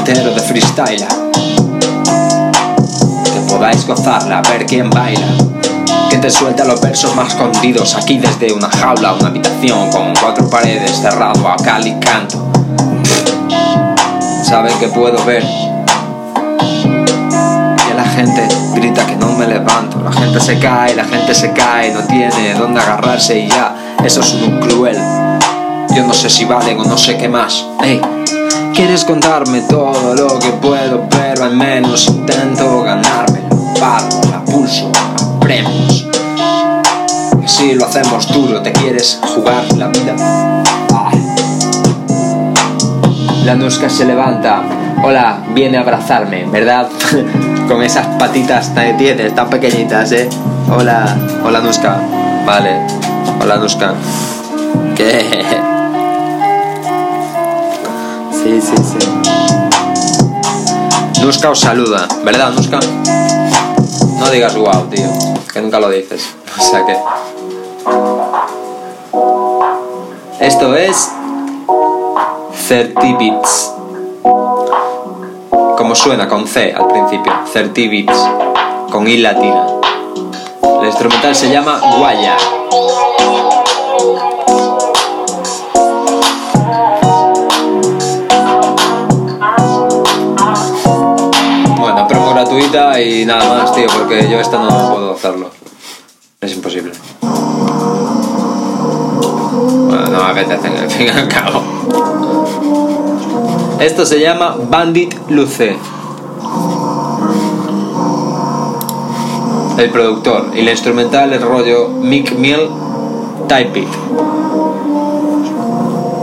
Entero de freestyle. Que podáis gozarla, ver quién baila. Que te suelta los versos más escondidos aquí desde una jaula, una habitación con cuatro paredes cerrado a cal y canto. Saben que puedo ver que la gente grita que no me levanto, la gente se cae, la gente se cae, no tiene dónde agarrarse y ya, eso es un cruel. Yo no sé si valen o no sé qué más. Ey, quieres contarme todo lo que puedo, pero al menos intento ganármelo. Pago, la pulso, a premios. Que si lo hacemos duro, te quieres jugar la vida. La Nuska se levanta. Hola, viene a abrazarme, ¿verdad? Con esas patitas tan tienes, tan pequeñitas, ¿eh? Hola, hola Nuska. Vale, hola Nuska. ¿Qué? Sí, sí, sí. Nuska os saluda, ¿verdad, Nuska? No digas wow, tío, que nunca lo dices. O sea que. Esto es 30 bits. Como suena con C al principio, 30 bits, con I latina. El instrumental se llama Guaya. Y nada más, tío, porque yo esta no puedo hacerlo. Es imposible. Bueno, no me apetece, al fin y al cabo. Esto se llama Bandit Luce. El productor y el instrumental es rollo Mick Mill Type It.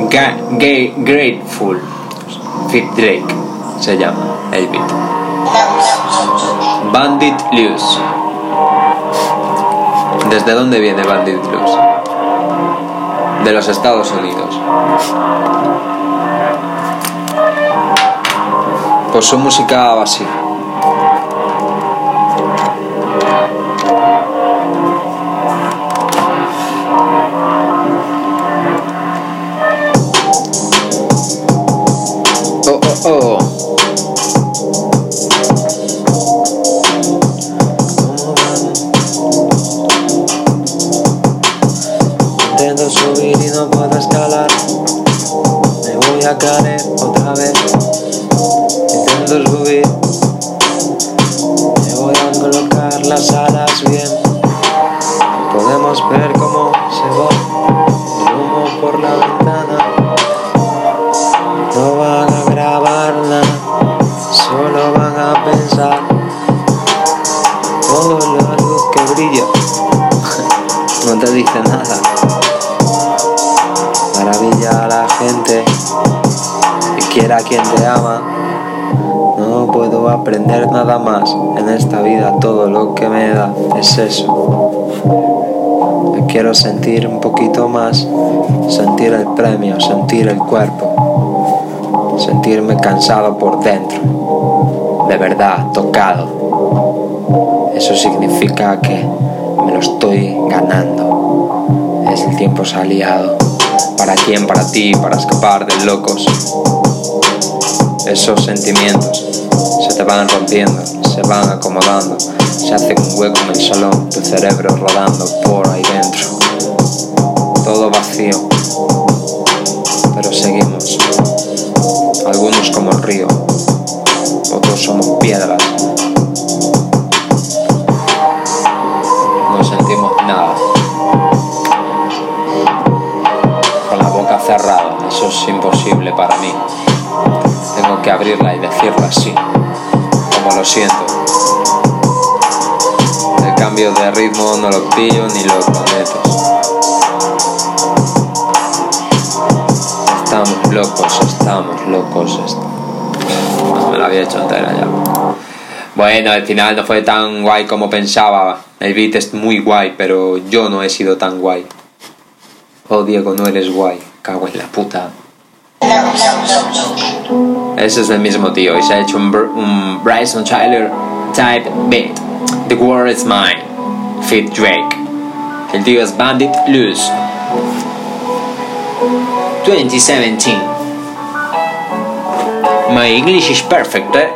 Ga Gay Grateful Fit Drake se llama el beat. Bandit Loose. ¿Desde dónde viene Bandit Loose? de los Estados Unidos. Pues su música así. Es eso. Quiero sentir un poquito más, sentir el premio, sentir el cuerpo, sentirme cansado por dentro, de verdad, tocado. Eso significa que me lo estoy ganando. Es el tiempo aliado. ¿Para quién? Para ti, para escapar de locos. Esos sentimientos se te van rompiendo, se van acomodando, se hace un hueco en el salón, tu cerebro rodando por ahí dentro. Todo vacío, pero seguimos. Algunos como el río, otros somos piedras. No sentimos nada. Con la boca cerrada, eso es imposible para mí. Tengo que abrirla y decirlo así, como lo siento. De ritmo no lo pillo ni lo prometo. Estamos locos, estamos locos. me la había hecho entera ya. Bueno, al final no fue tan guay como pensaba. El beat es muy guay, pero yo no he sido tan guay. Oh, Diego, no eres guay. Cago en la puta. Ese es el mismo tío y se ha hecho un, un Bryson Tyler type beat. The world is mine. Drake. El tío es Bandit Loose. 2017. My English is perfect, eh?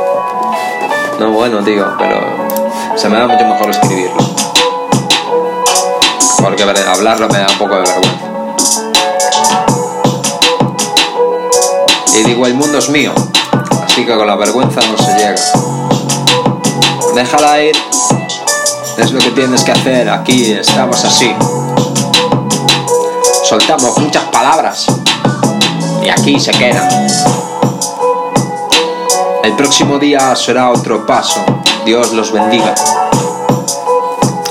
no, bueno, tío, pero se me da mucho mejor escribirlo. Porque hablarlo me da un poco de vergüenza. Y digo, el mundo es mío. Así que con la vergüenza no se llega. Déjala ir. Es lo que tienes que hacer. Aquí estamos así. Soltamos muchas palabras. Y aquí se quedan. El próximo día será otro paso. Dios los bendiga.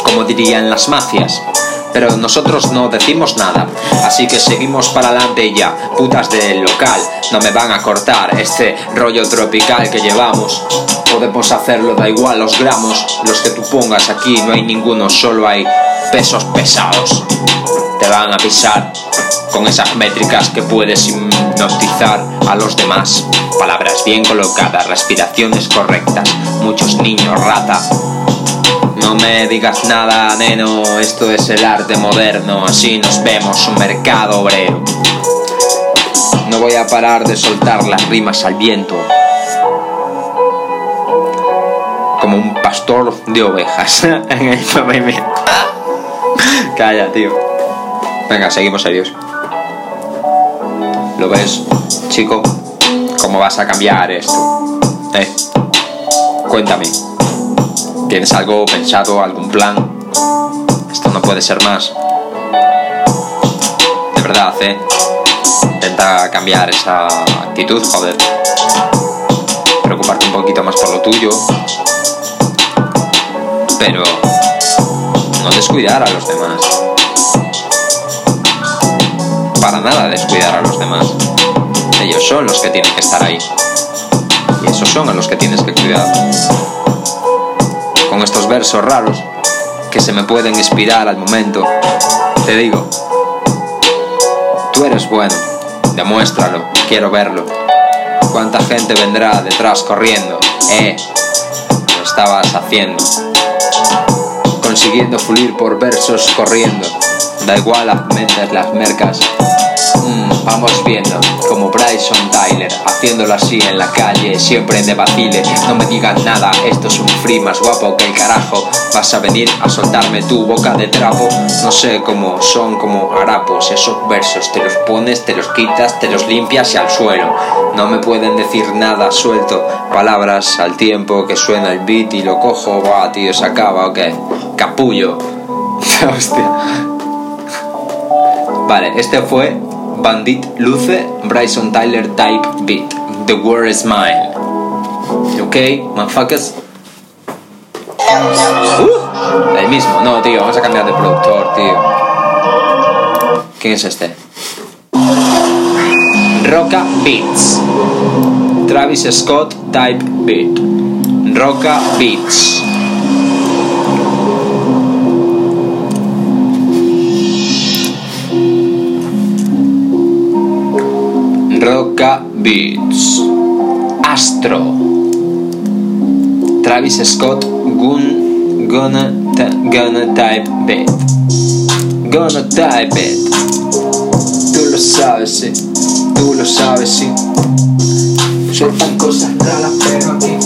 Como dirían las mafias. Pero nosotros no decimos nada. Así que seguimos para adelante y ya. Putas del local. No me van a cortar este rollo tropical que llevamos. Podemos hacerlo, da igual los gramos. Los que tú pongas aquí no hay ninguno, solo hay pesos pesados. Te van a pisar con esas métricas que puedes hipnotizar a los demás. Palabras bien colocadas, respiraciones correctas, muchos niños rata. No me digas nada, neno, esto es el arte moderno, así nos vemos, un mercado obrero. No voy a parar de soltar las rimas al viento. Como un pastor de ovejas en el pavimento. Calla, tío. Venga, seguimos serios. ¿Lo ves, chico? ¿Cómo vas a cambiar esto? ¿Eh? Cuéntame. ¿Tienes algo pensado, algún plan? Esto no puede ser más. De verdad, ¿eh? Intenta cambiar esa actitud, joder. Preocuparte un poquito más por lo tuyo. Pero no descuidar a los demás. Para nada descuidar a los demás. Ellos son los que tienen que estar ahí. Y esos son a los que tienes que cuidar. Con estos versos raros que se me pueden inspirar al momento, te digo, Tú eres bueno, demuéstralo, quiero verlo. ¿Cuánta gente vendrá detrás corriendo? Eh, lo estabas haciendo. Consiguiendo fluir por versos corriendo. Da igual las mentes, las mercas. Vamos viendo como Bryson Tyler haciéndolo así en la calle, siempre de vacile. No me digas nada, esto es un free más guapo que el carajo. Vas a venir a soltarme tu boca de trapo. No sé cómo son como harapos esos versos. Te los pones, te los quitas, te los limpias y al suelo. No me pueden decir nada suelto. Palabras al tiempo que suena el beat y lo cojo. Va, tío, se acaba, ok. Capullo. Hostia. Vale, este fue Bandit Luce, Bryson Tyler Type Beat. The World is Mine. Ok, motherfuckers. Uh, el mismo, no, tío, vamos a cambiar de productor, tío. ¿Quién es este? Roca Beats. Travis Scott Type Beat. Roca Beats. Roca Beats. Astro. Travis Scott Gun Gonna Gonna Type Beat. Gonna Type It. Tú lo sabes, sí. Tú lo sabes, sí. Sueltan cosas raras, pero aquí.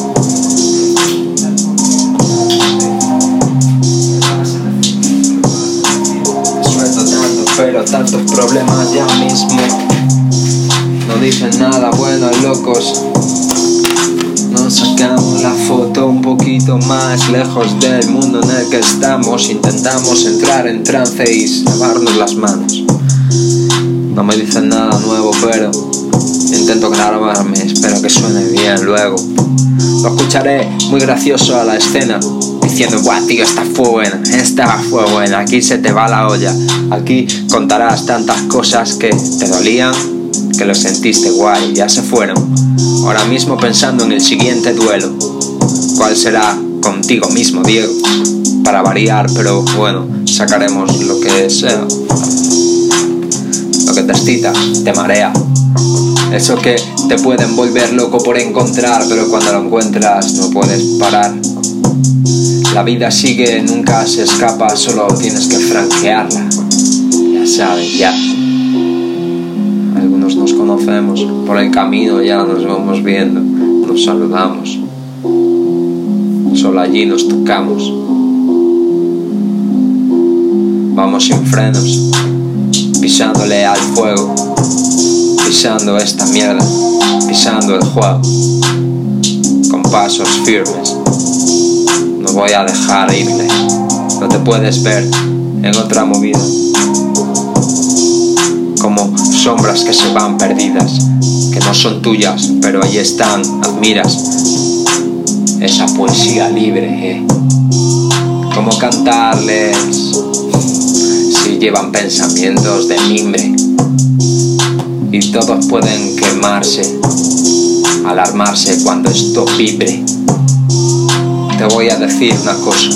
Suelto pero tantos problemas ya mismo. No dicen nada bueno, locos. Nos sacamos la foto un poquito más lejos del mundo en el que estamos. Intentamos entrar en trance y lavarnos las manos. No me dicen nada nuevo, pero intento grabarme. Espero que suene bien luego. Lo escucharé muy gracioso a la escena. Diciendo, buah, tío, esta fue buena, esta fue buena, aquí se te va la olla, aquí contarás tantas cosas que te dolían, que lo sentiste guay, ya se fueron. Ahora mismo pensando en el siguiente duelo. ¿Cuál será contigo mismo, Diego? Para variar, pero bueno, sacaremos lo que sea. Lo que te excita, te marea. Eso que te pueden volver loco por encontrar, pero cuando lo encuentras no puedes parar. La vida sigue, nunca se escapa, solo tienes que franquearla. Ya sabes, ya nos conocemos, por el camino ya nos vamos viendo, nos saludamos, solo allí nos tocamos. Vamos sin frenos, pisándole al fuego, pisando esta mierda, pisando el juego, con pasos firmes. No voy a dejar irme, no te puedes ver en otra movida como sombras que se van perdidas, que no son tuyas, pero ahí están, admiras esa poesía libre, ¿eh? Como cantarles si llevan pensamientos de mimbre y todos pueden quemarse, alarmarse cuando esto vibre. Te voy a decir una cosa,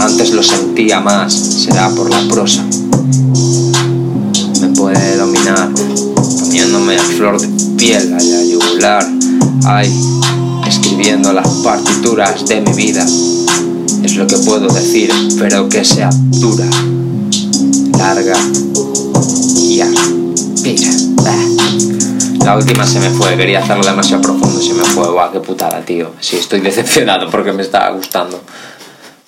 antes lo sentía más, será por la prosa flor de piel, a la ay, escribiendo las partituras de mi vida. Es lo que puedo decir, pero que sea dura, larga y aspira. La última se me fue, quería hacerlo demasiado profundo, se me fue, guau, qué putada, tío. Sí, estoy decepcionado porque me estaba gustando.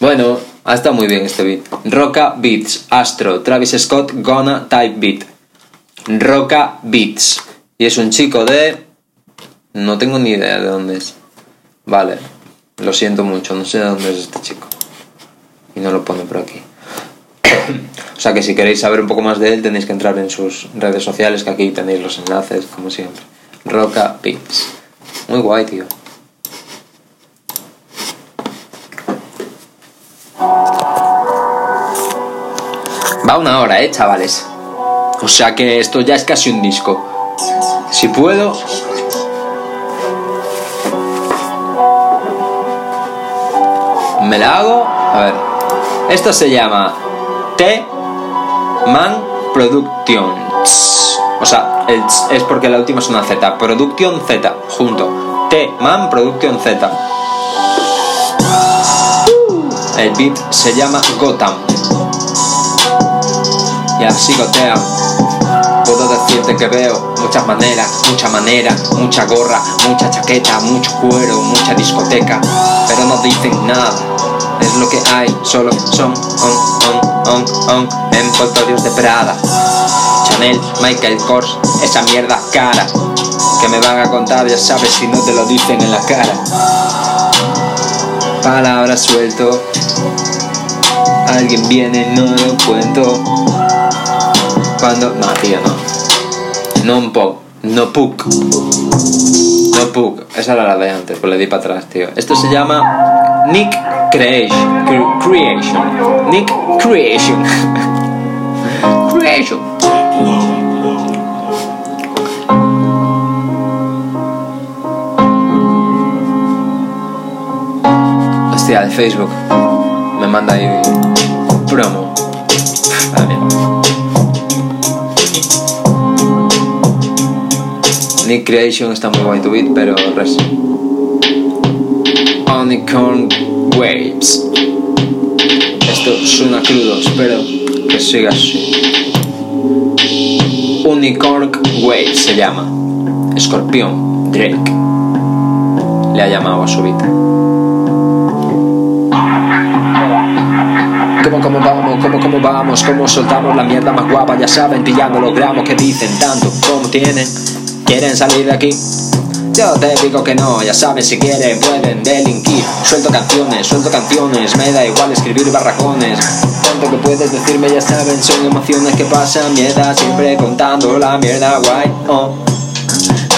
Bueno, ha estado muy bien este beat. Roca Beats, Astro, Travis Scott, Gonna Type Beat. Roca Beats. Y es un chico de... No tengo ni idea de dónde es. Vale. Lo siento mucho, no sé de dónde es este chico. Y no lo pone por aquí. o sea que si queréis saber un poco más de él tenéis que entrar en sus redes sociales, que aquí tenéis los enlaces, como siempre. Roca Beats. Muy guay, tío. Va una hora, eh, chavales. O sea que esto ya es casi un disco. Si puedo... Me la hago... A ver. Esto se llama T Man Production. tss. O sea, es porque la última es una Z. Production Z, junto. T-Man Production Z. El beat se llama Gotham. Y así gotea. Puedo decirte que veo muchas maneras, mucha manera, mucha gorra, mucha chaqueta, mucho cuero, mucha discoteca, pero no dicen nada. Es lo que hay, solo son on, on, on, on, envoltorios de Prada. Chanel, Michael Kors, esa mierda cara. Que me van a contar, ya sabes, si no te lo dicen en la cara. Palabra suelto. Alguien viene, no lo cuento. Cuando. No, tío, no. No un poco. No puc. No puc. Esa era la de antes, pues le di para atrás, tío. Esto se llama Nick Creation. Cre- Creation. Nick Creation. Creation. Hostia, de Facebook. Me manda ahí promo. Creation está muy guay tu beat, pero res. Unicorn Waves. Esto suena crudo, espero que siga así. Unicorn Waves se llama. Escorpión, Drake. Le ha llamado a su beat. ¿Cómo, cómo vamos? ¿Cómo, cómo vamos? ¿Cómo soltamos la mierda más guapa? Ya saben, pillando los gramos que dicen tanto como tienen. ¿Quieren salir de aquí? Yo te digo que no, ya saben, si quieren pueden delinquir. Suelto canciones, suelto canciones, me da igual escribir barracones. Tanto que puedes decirme, ya saben, son emociones que pasan, mierda, siempre contando la mierda guay. Oh.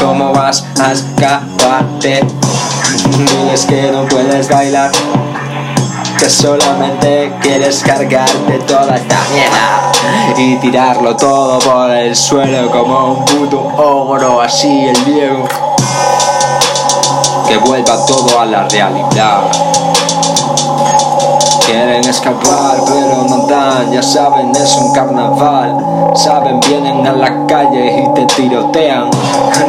¿Cómo vas a escaparte? Diles que no puedes bailar que solamente quieres cargarte toda esta mierda y tirarlo todo por el suelo como un puto ogro, así el viejo. Que vuelva todo a la realidad. Quieren escapar, pero no dan, ya saben, es un carnaval. Saben, vienen a la calle y te tirotean.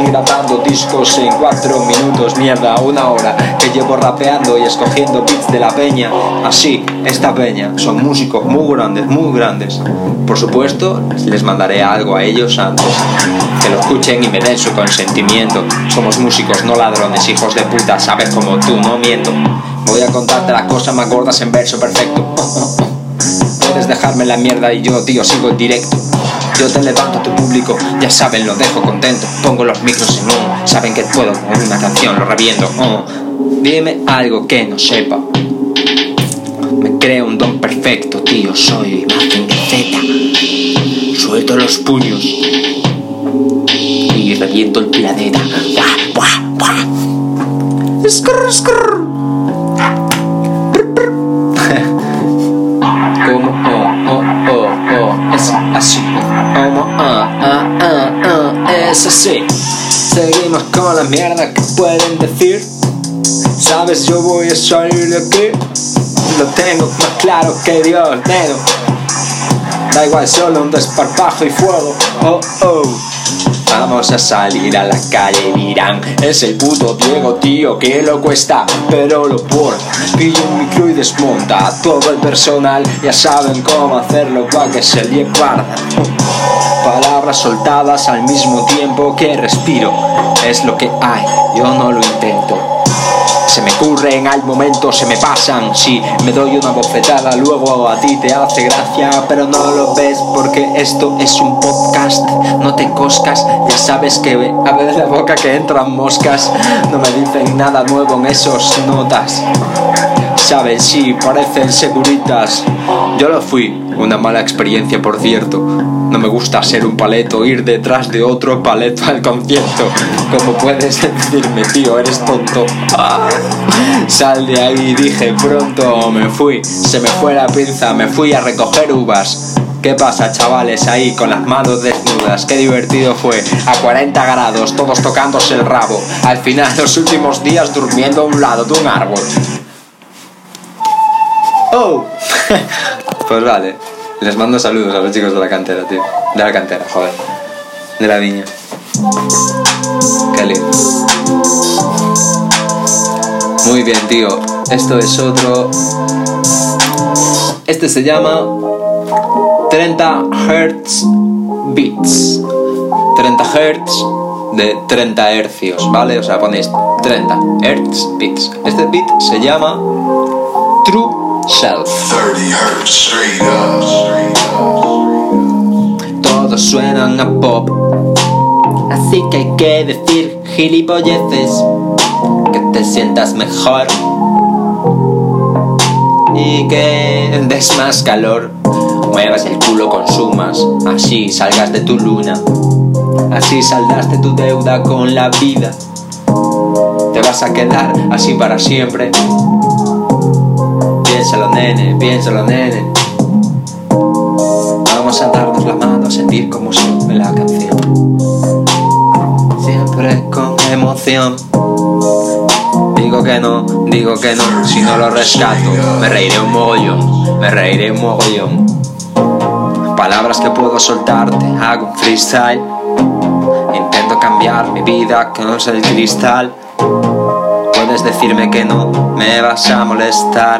Grabando discos en cuatro minutos, mierda, una hora. Que llevo rapeando y escogiendo beats de la peña. Así, esta peña, son músicos muy grandes, muy grandes. Por supuesto, les mandaré algo a ellos antes. Que lo escuchen y me den su consentimiento. Somos músicos, no ladrones, hijos de puta, sabes como tú, no miento. Voy a contarte las cosas más gordas en verso perfecto. Puedes dejarme la mierda y yo, tío, sigo el directo. Yo te levanto a tu público, ya saben, lo dejo contento. Pongo los micros en uno, saben que puedo con una canción, lo reviento. Oh. Dime algo que no sepa. Me creo un don perfecto, tío, soy imagen de Z. Suelto los puños y reviento el planeta. ¡Buah, buah, buah! Skrr, skrr. Así. Seguimos con la mierda que pueden decir. Sabes, yo voy a salir de aquí. Lo tengo más claro que Dios, negro. Da igual, solo un desparpajo y fuego. Oh, oh. Vamos a salir a la calle, dirán Es el puto Diego, tío, que lo cuesta Pero lo por Pilla un micro y desmonta Todo el personal. Ya saben cómo hacerlo Pa' que se lie parda Palabras soltadas al mismo tiempo que respiro. Es lo que hay, yo no lo intento se me ocurren al momento, se me pasan. Si me doy una bofetada, luego a ti te hace gracia, pero no lo ves porque esto es un podcast. No te coscas, ya sabes que a ver la boca que entran moscas. No me dicen nada nuevo en esos notas. Saben, sí, parecen seguritas. Yo lo fui, una mala experiencia por cierto. No me gusta ser un paleto, ir detrás de otro paleto al concierto. Como puedes decirme, tío, eres tonto. Ah, sal de ahí, dije pronto, me fui. Se me fue la pinza, me fui a recoger uvas. ¿Qué pasa, chavales, ahí con las manos desnudas? Qué divertido fue. A 40 grados, todos tocándose el rabo. Al final, los últimos días durmiendo a un lado de un árbol. ¡Oh! pues vale. Les mando saludos a los chicos de la cantera, tío. De la cantera, joder. de la viña. Qué lindo. Muy bien, tío. Esto es otro. Este se llama 30 Hertz Beats. 30 Hertz de 30 hercios, ¿vale? O sea, ponéis 30 Hertz Beats. Este beat se llama True Self. 30 hertz straight up. Todos suenan a pop. Así que hay que decir gilipolleces. Que te sientas mejor. Y que des más calor. Muevas el culo, consumas. Así salgas de tu luna. Así saldaste tu deuda con la vida. Te vas a quedar así para siempre. Piénsalo, nene, piénsalo, nene. Vamos a darnos la mano a sentir como sube la canción. Siempre con emoción. Digo que no, digo que no, si no lo rescato, me reiré un mogollón, me reiré un mogollón. Palabras que puedo soltarte, hago un freestyle. Intento cambiar mi vida con el cristal. Puedes decirme que no, me vas a molestar.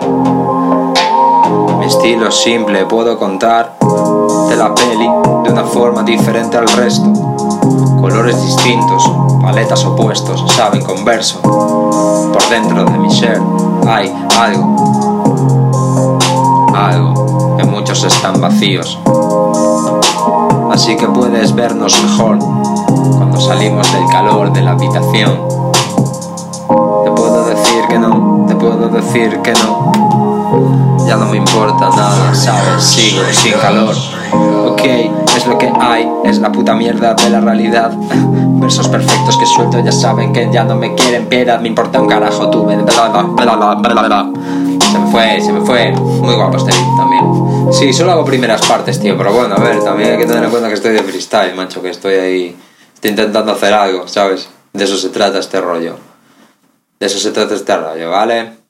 Estilo es simple, puedo contar de la peli de una forma diferente al resto. Colores distintos, paletas opuestos, saben converso. Por dentro de mi ser hay algo, algo que muchos están vacíos. Así que puedes vernos mejor cuando salimos del calor de la habitación. Te puedo decir que no, te puedo decir que no. Ya no me importa nada, sabes, sigo sin calor. Ok, es lo que hay, es la puta mierda de la realidad. Versos perfectos que suelto ya saben que ya no me quieren piedad, me importa un carajo tú. Se me fue, se me fue. Muy guapo este beat también. Sí, solo hago primeras partes, tío, pero bueno, a ver, también hay que tener en cuenta que estoy de freestyle, macho, que estoy ahí. Estoy intentando hacer algo, ¿sabes? De eso se trata este rollo. De eso se trata este rollo, ¿vale?